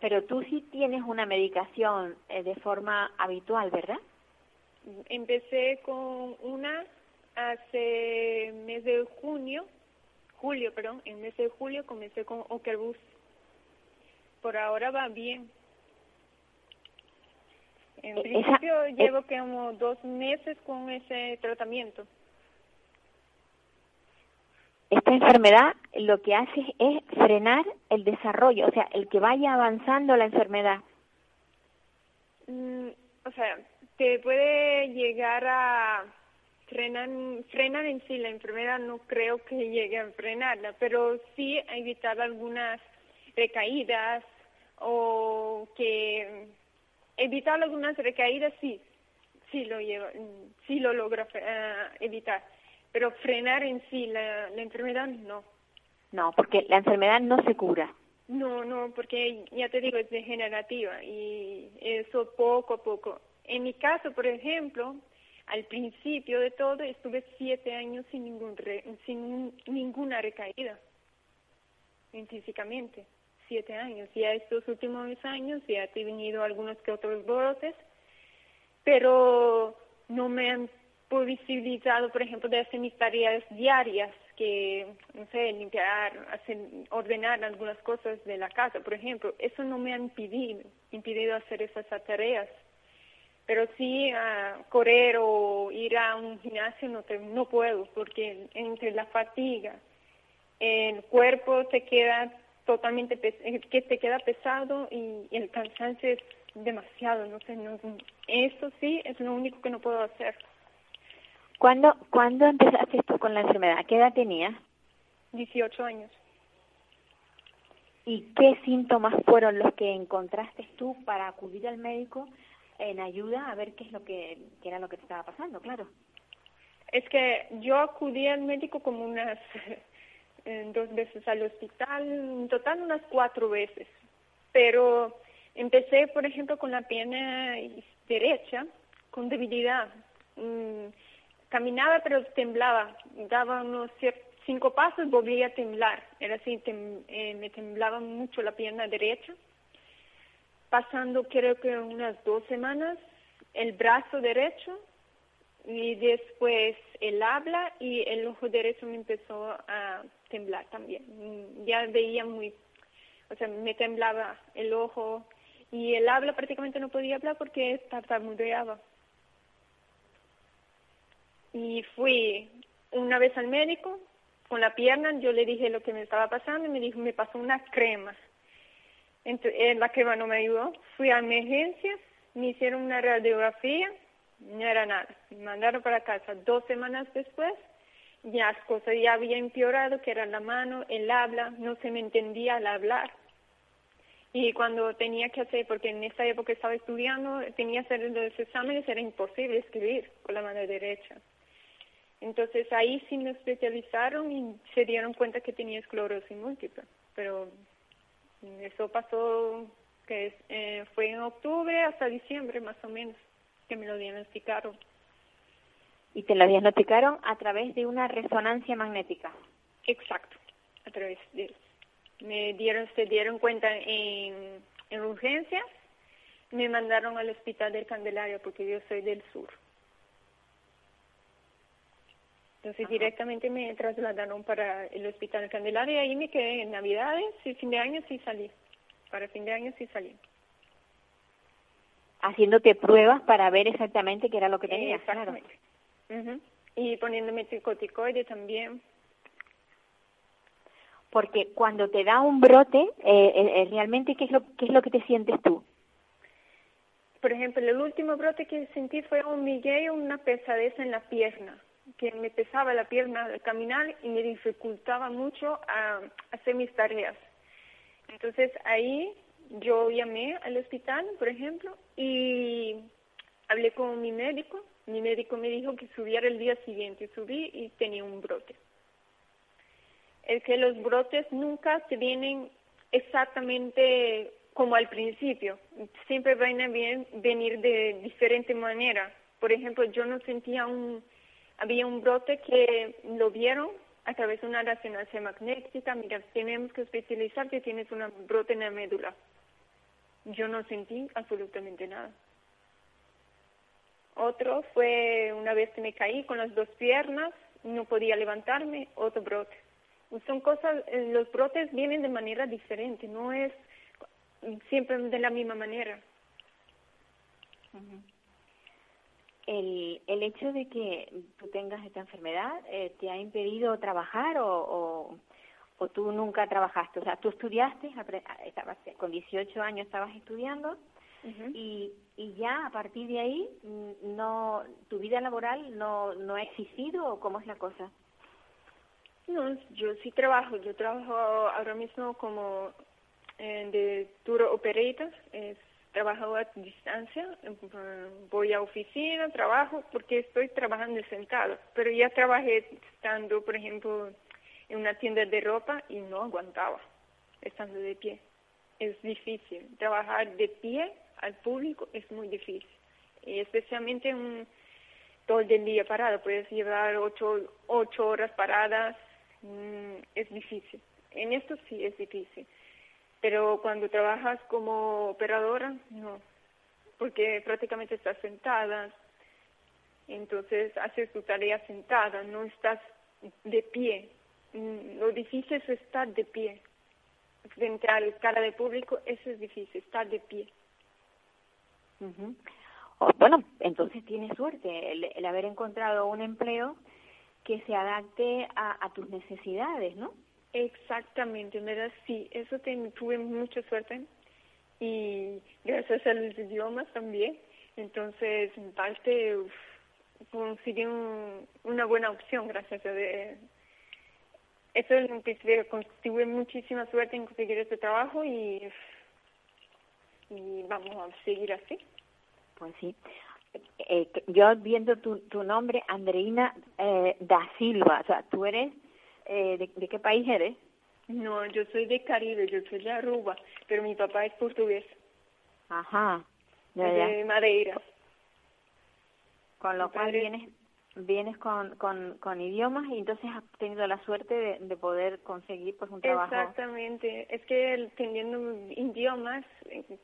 Pero tú sí tienes una medicación eh, de forma habitual, ¿verdad? Empecé con una hace mes de junio, julio, perdón, en mes de julio comencé con Ocrevus. Por ahora va bien. En E- principio esa- llevo como dos meses con ese tratamiento. Esta enfermedad lo que hace es frenar el desarrollo, o sea, el que vaya avanzando la enfermedad. Mm, o sea, te puede llegar a frenar, frenar en sí la enfermedad, no creo que llegue a frenarla, pero sí a evitar algunas recaídas o que evitar algunas recaídas sí, sí lo lleva, mm, sí lo logra eh, evitar, pero frenar en sí la, la enfermedad no. No, porque la enfermedad no se cura. No, no, porque ya te digo, es degenerativa y eso poco a poco. En mi caso, por ejemplo, al principio de todo estuve siete años sin, ningún re- sin ninguna recaída en físicamente. Siete años. Ya estos últimos años ya he tenido algunos que otros brotes, pero no me han posibilitado, por ejemplo, de hacer mis tareas diarias, que, no sé, limpiar, ordenar algunas cosas de la casa, por ejemplo. Eso no me ha impedido, impedido hacer esas tareas. Pero sí a correr o ir a un gimnasio no, te, no puedo, porque entre la fatiga, el cuerpo te queda totalmente, eh, que te queda pesado y, y el cansancio es demasiado, no sé, no, eso sí es lo único que no puedo hacer. ¿Cuándo, ¿Cuándo empezaste tú con la enfermedad? ¿Qué edad tenías? 18 años. ¿Y qué síntomas fueron los que encontraste tú para acudir al médico en ayuda a ver qué es lo que, qué era lo que te estaba pasando, claro? Es que yo acudí al médico como unas eh, dos veces al hospital, en total unas cuatro veces. Pero empecé, por ejemplo, con la pierna derecha, con debilidad. Mm, caminaba pero temblaba, daba unos cinco pasos, volvía a temblar. Era así, tem- eh, me temblaba mucho la pierna derecha. Pasando creo que unas dos semanas, el brazo derecho y después el habla y el ojo derecho me empezó a temblar también. Mm, Ya veía muy, o sea, me temblaba el ojo y el habla prácticamente no podía hablar porque tartamudeaba. Y fui una vez al médico con la pierna, yo le dije lo que me estaba pasando y me dijo, me pasó una crema. Eh, la crema no me ayudó. Fui a emergencias, me hicieron una radiografía, no era nada. Me mandaron para casa. Dos semanas después, ya las cosas ya había empeorado, que era la mano, el habla, no se me entendía al hablar. Y cuando tenía que hacer, porque en esa época estaba estudiando, tenía que hacer los exámenes, era imposible escribir con la mano derecha. Entonces ahí sí me especializaron y se dieron cuenta que tenía esclerosis múltiple. Pero eso pasó, que es, eh, fue en octubre hasta diciembre más o menos, que me lo diagnosticaron. Y te lo diagnosticaron a través de una resonancia magnética. Exacto, a través de eso. Me dieron, se dieron cuenta en, en urgencias, me mandaron al hospital del Candelaria porque yo soy del sur. Entonces directamente me trasladaron para el hospital del Candelaria y ahí me quedé en Navidades y fin de año sí salí. Para fin de año sí salí. Haciéndote pruebas para ver exactamente qué era lo que tenías, claro. Exactamente. Ujú. Y poniéndome corticoide también. Porque cuando te da un brote, eh, eh, realmente, ¿qué es, lo, ¿qué es lo que te sientes tú? Por ejemplo, el último brote que sentí fue un miguel, una pesadez en la pierna, que me pesaba la pierna al caminar y me dificultaba mucho a hacer mis tareas. Entonces ahí yo llamé al hospital, por ejemplo, y hablé con mi médico. Mi médico me dijo que subiera el día siguiente. Subí y tenía un brote. Es que los brotes nunca se vienen exactamente como al principio. Siempre van a venir de diferente manera. Por ejemplo, yo no sentía un, había un brote que lo vieron a través de una resonancia magnética. Mira, tenemos que especializar que tienes un brote en la médula. Yo no sentí absolutamente nada. Otro fue una vez que me caí con las dos piernas, no podía levantarme, otro brote. Son cosas, eh, los brotes vienen de manera diferente, no es siempre de la misma manera. El, el hecho de que tú tengas esta enfermedad eh, te ha impedido trabajar o, o, o tú nunca trabajaste. O sea, tú estudiaste, estabas, con 18 años estabas estudiando y, y ya a partir de ahí mm, no tu vida laboral no, no ha existido o cómo es la cosa. No, yo sí trabajo. Yo trabajo ahora mismo como eh, de tour operator. Es, trabajo a distancia. eh, Voy a oficina, trabajo, porque estoy trabajando sentado. Pero ya trabajé estando, por ejemplo, en una tienda de ropa y no aguantaba estando de pie. Es difícil. Trabajar de pie al público es muy difícil. Y especialmente un, todo el día parado. Puedes llevar ocho, ocho horas paradas. mm, es difícil. En esto sí es difícil. Pero cuando trabajas como operadora, no. Porque prácticamente estás sentada. Entonces haces tu tarea sentada, no estás de pie. Mm, Lo difícil es estar de pie. Frente a la cara de público, eso es difícil, estar de pie. Bueno, entonces tienes suerte el, el haber encontrado un empleo que se adapte a, a tus necesidades, ¿no? Exactamente, en verdad sí, eso te- tuve mucha suerte y gracias a los idiomas también. Entonces, en parte, uf, conseguí un- una buena opción gracias a de, eso es lo que tuve muchísima suerte en conseguir este trabajo y, vamos a seguir así. Pues sí. Eh, que- yo viendo tu, tu nombre, Andreina eh, da Silva, o sea, tú eres, eh, de, de qué país eres? No, yo soy de Caribe, yo soy de Aruba, pero mi papá es portugués, Ajá, ya, de Madeira. Con lo mi cual padre- vienes vienes con, con, con idiomas y entonces has tenido la suerte de, de poder conseguir pues un trabajo. Exactamente, es que el- teniendo idiomas eh,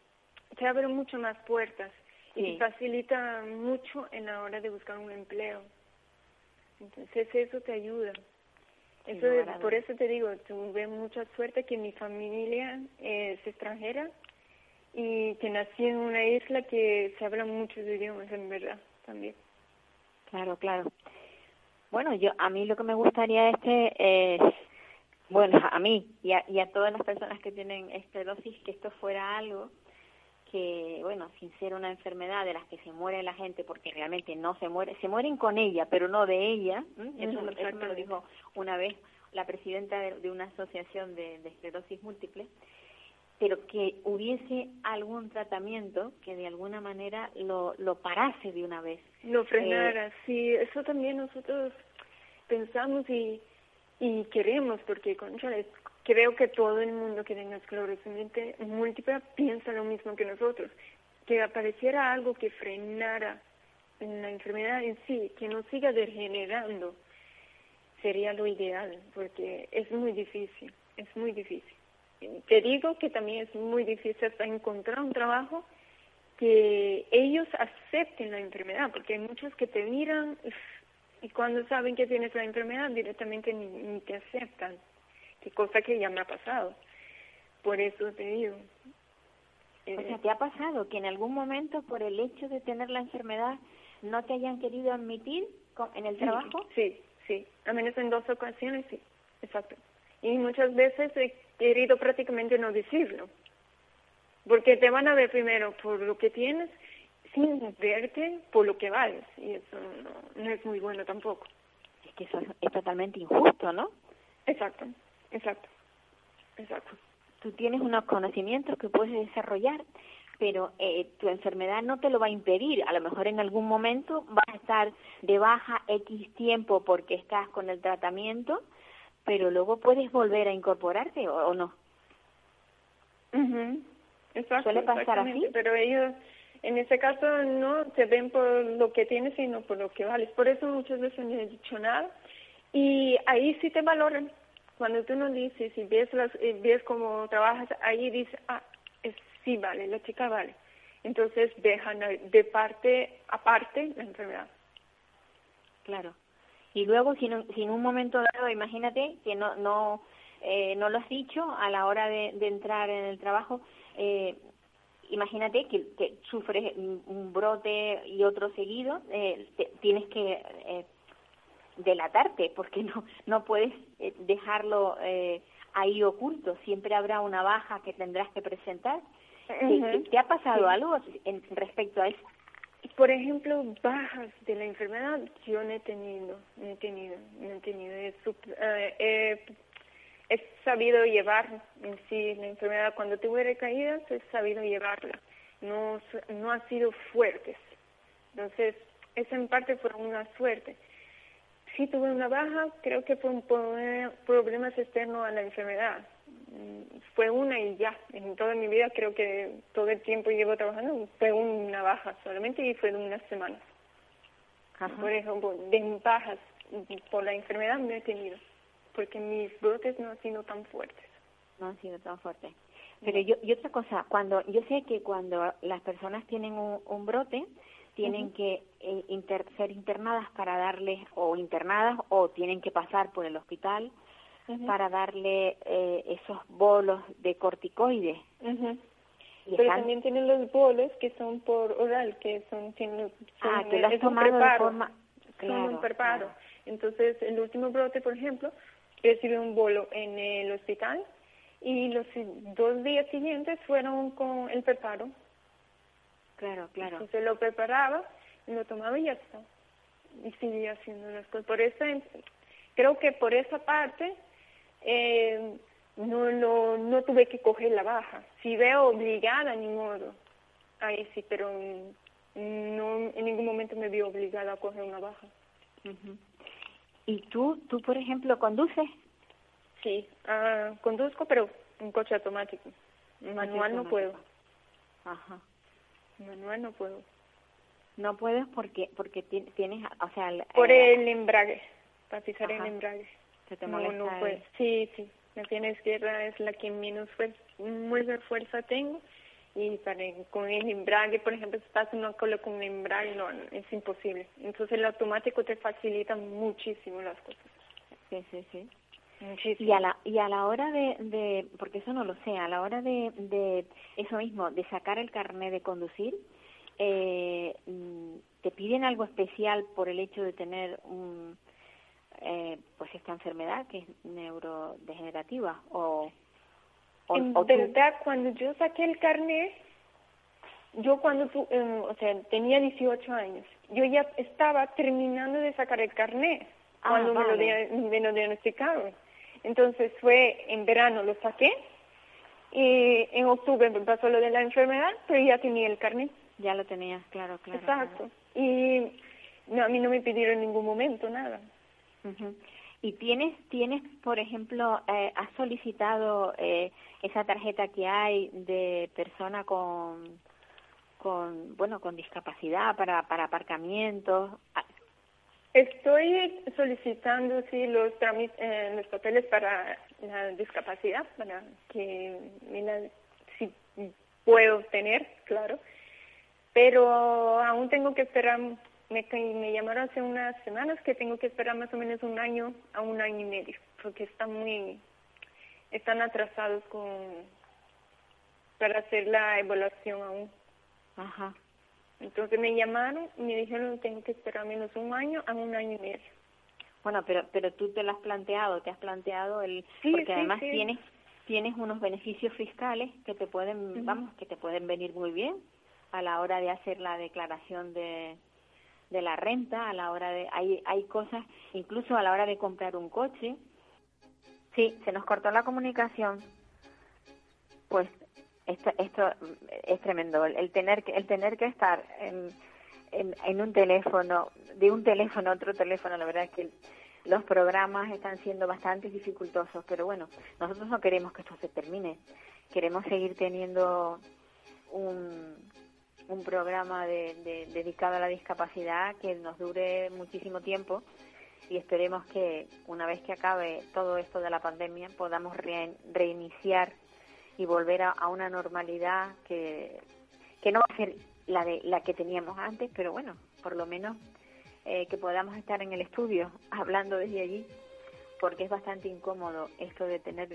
te abre mucho más puertas y te facilita mucho en la hora de buscar un empleo. Entonces eso te ayuda. Lugar a por eso te digo, tuve mucha suerte que mi familia es extranjera y que nací en una isla que se habla muchos idiomas en verdad también. Claro, claro. Bueno, yo a mí lo que me gustaría este es, bueno, a mí y a, y a todas las personas que tienen esclerosis, que esto fuera algo que, bueno, sin ser una enfermedad de las que se muere la gente, porque realmente no se muere, se mueren con ella, pero no de ella. Eso, eso me lo dijo una vez la presidenta de, de una asociación de, de esclerosis múltiple, pero que hubiese algún tratamiento que de alguna manera lo, lo parase de una vez. Lo frenara, sí, eso también nosotros pensamos y, y queremos, porque concha, es- creo que todo el mundo que tenga esclerosis múltiple- piensa lo mismo que nosotros, que apareciera algo que frenara la enfermedad en sí, que no siga degenerando, sería lo ideal, porque es muy difícil, es muy difícil. Te digo que también es muy difícil hasta encontrar un trabajo que ellos acepten la enfermedad, porque hay muchos que te miran y cuando saben que tienes la enfermedad directamente ni, ni te aceptan, que cosa que ya me ha pasado. Por eso te digo. O sea, ¿te ha pasado que en algún momento por el hecho de tener la enfermedad no te hayan querido admitir en el trabajo? Sí, sí, a menos en dos ocasiones sí, exacto. Y muchas veces he querido prácticamente no decirlo, porque te van a ver primero por lo que tienes sin verte por lo que vales, y eso no, no es muy bueno tampoco. Es que eso es, es totalmente injusto, ¿no? Exacto, exacto, exacto. Tú tienes unos conocimientos que puedes desarrollar, pero eh, tu enfermedad no te lo va a impedir. A lo mejor en algún momento vas a estar de baja X tiempo porque estás con el tratamiento, pero luego puedes volver a incorporarte o, o no. Exacto, ¿Suele pasar así? Pero ellos, en ese caso, no te ven por lo que tienes, sino por lo que vales. Por eso muchas veces no he dicho nada. Y ahí sí te valoran. Cuando tú no dices y ves, las, eh, ves cómo trabajas, ahí dices, ah, es, sí vale, la chica vale. Entonces dejan a- de parte aparte la enfermedad. Claro. Y luego, si, no- si en un momento dado, imagínate que no no eh, no lo has dicho a la hora de, de entrar en el trabajo, eh, imagínate que, que sufres un brote y otro seguido, eh, te- tienes que eh, delatarte porque no no puedes eh, dejarlo eh, ahí oculto. Siempre habrá una baja que tendrás que presentar. ¿Te, ha pasado Sí. algo en respecto a eso? Por ejemplo, bajas de la enfermedad yo no he tenido, no he tenido, no he tenido. He, sup- eh, he, sabido llevar en sí la enfermedad. Cuando tuve recaídas he sabido llevarla. No, no han sido fuertes. Entonces, esa en parte fue una suerte. Sí tuve una baja, creo que fue un pro- problemas externos a la enfermedad. Mm, Fue una y ya. En toda mi vida creo que todo el tiempo llevo trabajando fue una baja solamente y fue de unas semanas. Por ejemplo, de bajas por la enfermedad no he tenido, porque mis brotes no han sido tan fuertes. No han sido tan fuertes. Pero yo, y otra cosa, cuando yo sé que cuando las personas tienen un, un brote, tienen que eh, inter- ser internadas para darles, o internadas, o tienen que pasar por el hospital para darle eh, esos bolos de corticoides. Pero están- también tienen los bolos que son por oral, que son, tienen, Ah, son- que lo has es de forma- son un preparo. claro. Entonces, el último brote, por ejemplo, recibí un bolo en el hospital y los dos días siguientes fueron con el preparo. Claro, claro. Entonces lo preparaba, lo tomaba y ya está. Y seguía haciendo las cosas. Por eso, creo que por esa parte eh, no, no, no tuve que coger la baja. Si veo obligada, ni modo. Ahí sí, pero no en ningún momento me vi obligada a coger una baja. ¿Y tú, tú, por ejemplo, conduces? Sí, ah, conduzco, pero un coche automático. Manual no puedo. Ajá. Manual no puedo. No puedes porque porque ti- tienes, o sea, el- Por el embrague, para pisar el Ajá. embrague. se te no, molesta no el- puedo. Sí, sí. La pierna izquierda es la que menos fuerza, mucha fuerza tengo. Y para, con el embrague, por ejemplo, si estás cola con un embrague, no, no, es imposible. Entonces el automático te facilita muchísimo las cosas. Sí, sí, sí. Y a la y a la hora de, de porque eso no lo sé, a la hora de, de eso mismo, de sacar el carnet de conducir, eh, mm, te piden algo especial por el hecho de tener un eh, pues esta enfermedad que es neurodegenerativa o o, en o tú- verdad, cuando yo saqué el carnet, yo cuando tu, em, o sea, tenía 18 años, yo ya estaba terminando de sacar el carnet Ah, cuando me, lo me lo diagnosticaron. Entonces fue en verano lo saqué y en octubre me pasó lo de la enfermedad, pero ya tenía el carnet. ya lo tenías, claro, claro. Exacto. Y no, a mí no me pidieron en ningún momento nada. ¿Y tienes, tienes, por ejemplo, eh, has solicitado eh, esa tarjeta que hay de persona con, con, bueno, con discapacidad para, para aparcamientos? Estoy solicitando sí los eh, los papeles para la discapacidad, para que me la, si puedo tener, claro. Pero aún tengo que esperar, me, me llamaron hace unas semanas que tengo que esperar más o menos un año a un año y medio, porque están muy, están atrasados con, para hacer la evaluación aún. Ajá. Entonces me llamaron y me dijeron tengo que esperar menos un año a un año y medio. Bueno, pero, pero tú te lo has planteado, te has planteado el, Sí, porque sí, además sí. tienes, tienes unos beneficios fiscales que te pueden, vamos, que te pueden venir muy bien a la hora de hacer la declaración de, de la renta, a la hora de, hay, hay cosas, incluso a la hora de comprar un coche. Sí, se nos cortó la comunicación. Pues esto, esto es tremendo, el, tener que, el tener que estar en, en, un teléfono, de un teléfono a otro teléfono, la verdad es que los programas están siendo bastante dificultosos, pero bueno, nosotros no queremos que esto se termine, queremos seguir teniendo un, un programa de, de- dedicado a la discapacidad que nos dure muchísimo tiempo y esperemos que una vez que acabe todo esto de la pandemia podamos re- reiniciar y volver a, una normalidad que, que no va a ser la de la que teníamos antes, pero bueno, por lo menos eh, que podamos estar en el estudio hablando desde allí, porque es bastante incómodo esto de tener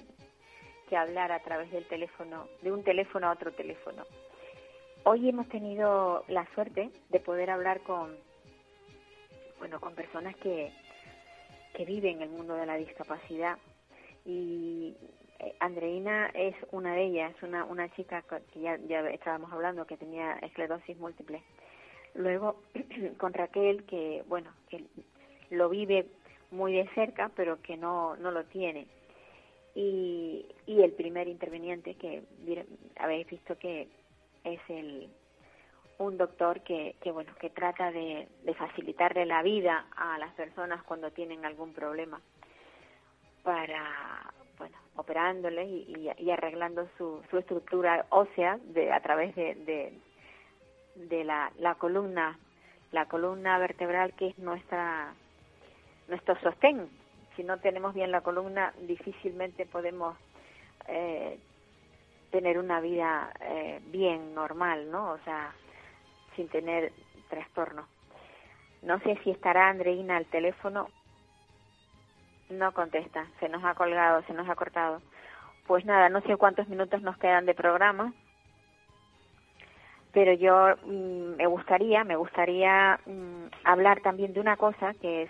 que hablar a través del teléfono, de un teléfono a otro teléfono. hoy hemos tenido la suerte de poder hablar con, bueno, con personas que, que viven el mundo de la discapacidad y Andreina es una de ellas, una, una chica que ya, estábamos hablando que tenía esclerosis múltiple. Luego con Raquel que, bueno, que lo vive muy de cerca, pero que no, no lo tiene. Y, y el primer interveniente que habéis visto que es el un doctor que, que bueno que trata de, de facilitarle la vida a las personas cuando tienen algún problema para bueno operándole y, y, arreglando su, su estructura ósea de a través de, de, la, la columna la columna vertebral que es nuestra nuestro sostén. Si no tenemos bien la columna difícilmente podemos eh, tener una vida eh, bien normal no o sea sin tener trastorno. No sé si estará Andreina al teléfono no contesta, se nos ha colgado, se nos ha cortado. Pues nada, no sé cuántos minutos nos quedan de programa, pero yo mm, me gustaría, me gustaría mm, hablar también de una cosa que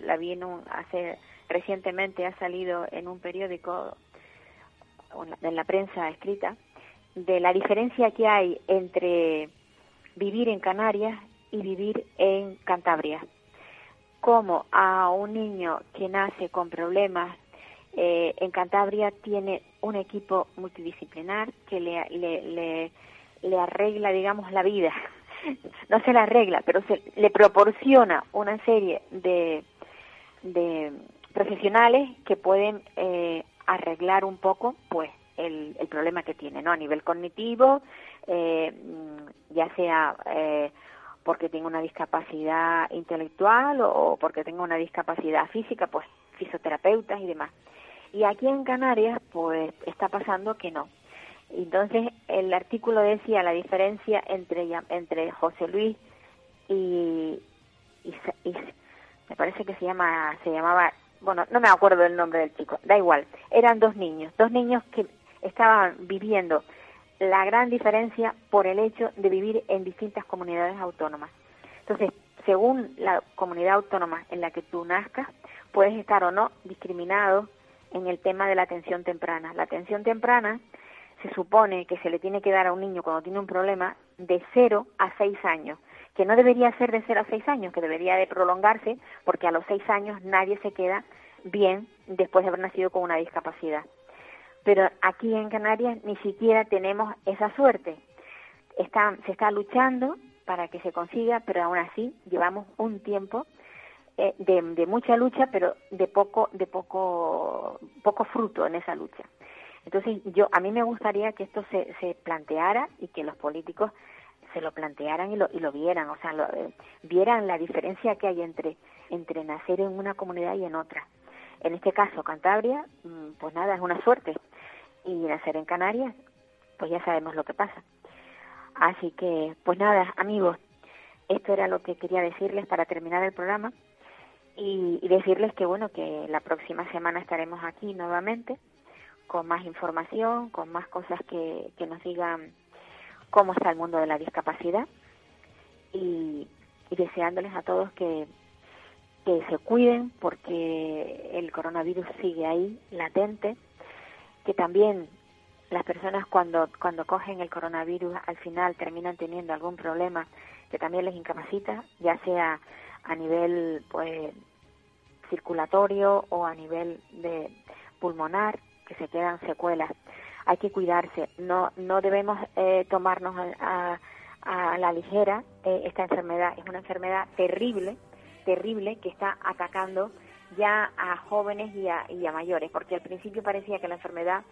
la vi en hace recientemente ha salido en un periódico en la prensa escrita de la diferencia que hay entre vivir en Canarias y vivir en Cantabria como a un niño que nace con problemas eh, en Cantabria tiene un equipo multidisciplinar que le, le, le, arregla, digamos, la vida. no se la arregla, pero se, le proporciona una serie de, de profesionales que pueden eh, arreglar un poco, pues, el, el problema que tiene, ¿no? A nivel cognitivo, eh, ya sea eh, porque tengo una discapacidad intelectual o porque tengo una discapacidad física, pues fisioterapeutas y demás. Y aquí en Canarias, pues está pasando que no. Entonces, el artículo decía la diferencia entre, entre José Luis y, y, me parece que se llama se llamaba bueno no me acuerdo del nombre del chico da igual eran dos niños dos niños que estaban viviendo la gran diferencia por el hecho de vivir en distintas comunidades autónomas. Entonces, según la comunidad autónoma en la que tú nazcas, puedes estar o no discriminado en el tema de la atención temprana. La atención temprana se supone que se le tiene que dar a un niño cuando tiene un problema de 0 a 6 años, que no debería ser de 0 a 6 años, que debería de prolongarse porque a los 6 años nadie se queda bien después de haber nacido con una discapacidad pero aquí en Canarias ni siquiera tenemos esa suerte. Está, se está luchando para que se consiga, pero aún así llevamos un tiempo eh, de, mucha lucha, pero de poco, de poco, poco fruto en esa lucha. Entonces, yo a mí me gustaría que esto se, se planteara y que los políticos se lo plantearan y lo, y lo vieran, o sea, lo, eh, vieran la diferencia que hay entre entre nacer en una comunidad y en otra. En este caso, Cantabria, mm, pues nada, es una suerte y nacer en Canarias, pues ya sabemos lo que pasa. Así que, pues nada, amigos, esto era lo que quería decirles para terminar el programa y, decirles que, bueno, que la próxima semana estaremos aquí nuevamente con más información, con más cosas que, que nos digan cómo está el mundo de la discapacidad y, y deseándoles a todos que, que se cuiden porque el coronavirus sigue ahí, latente, que también las personas cuando, cuando cogen el coronavirus al final terminan teniendo algún problema que también les incapacita, ya sea a nivel pues circulatorio o a nivel de pulmonar, que se quedan secuelas. Hay que cuidarse, no no debemos eh, tomarnos a, a, la ligera eh, esta enfermedad. Es una enfermedad terrible, terrible que está atacando ya a jóvenes y a, y a mayores, porque al principio parecía que la enfermedad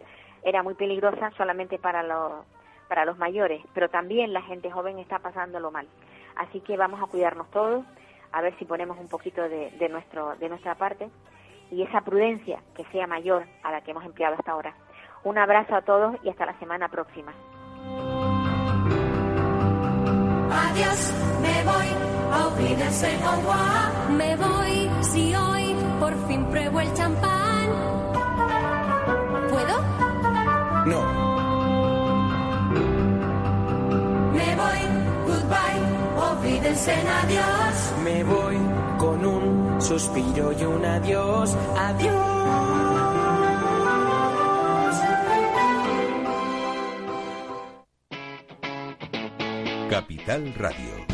era muy peligrosa solamente para los, para los mayores, pero también la gente joven está pasándolo mal. Así que vamos a cuidarnos todos, a ver si ponemos un poquito de, nuestro, de nuestra parte y esa prudencia que sea mayor a la que hemos empleado hasta ahora. Un abrazo a todos y hasta la semana próxima. Adiós, me voy, Me voy por fin pruebo el champán. ¿Puedo? No. Me voy, goodbye, olvídense adiós. Me voy con un suspiro y un adiós, adiós. Capital Radio.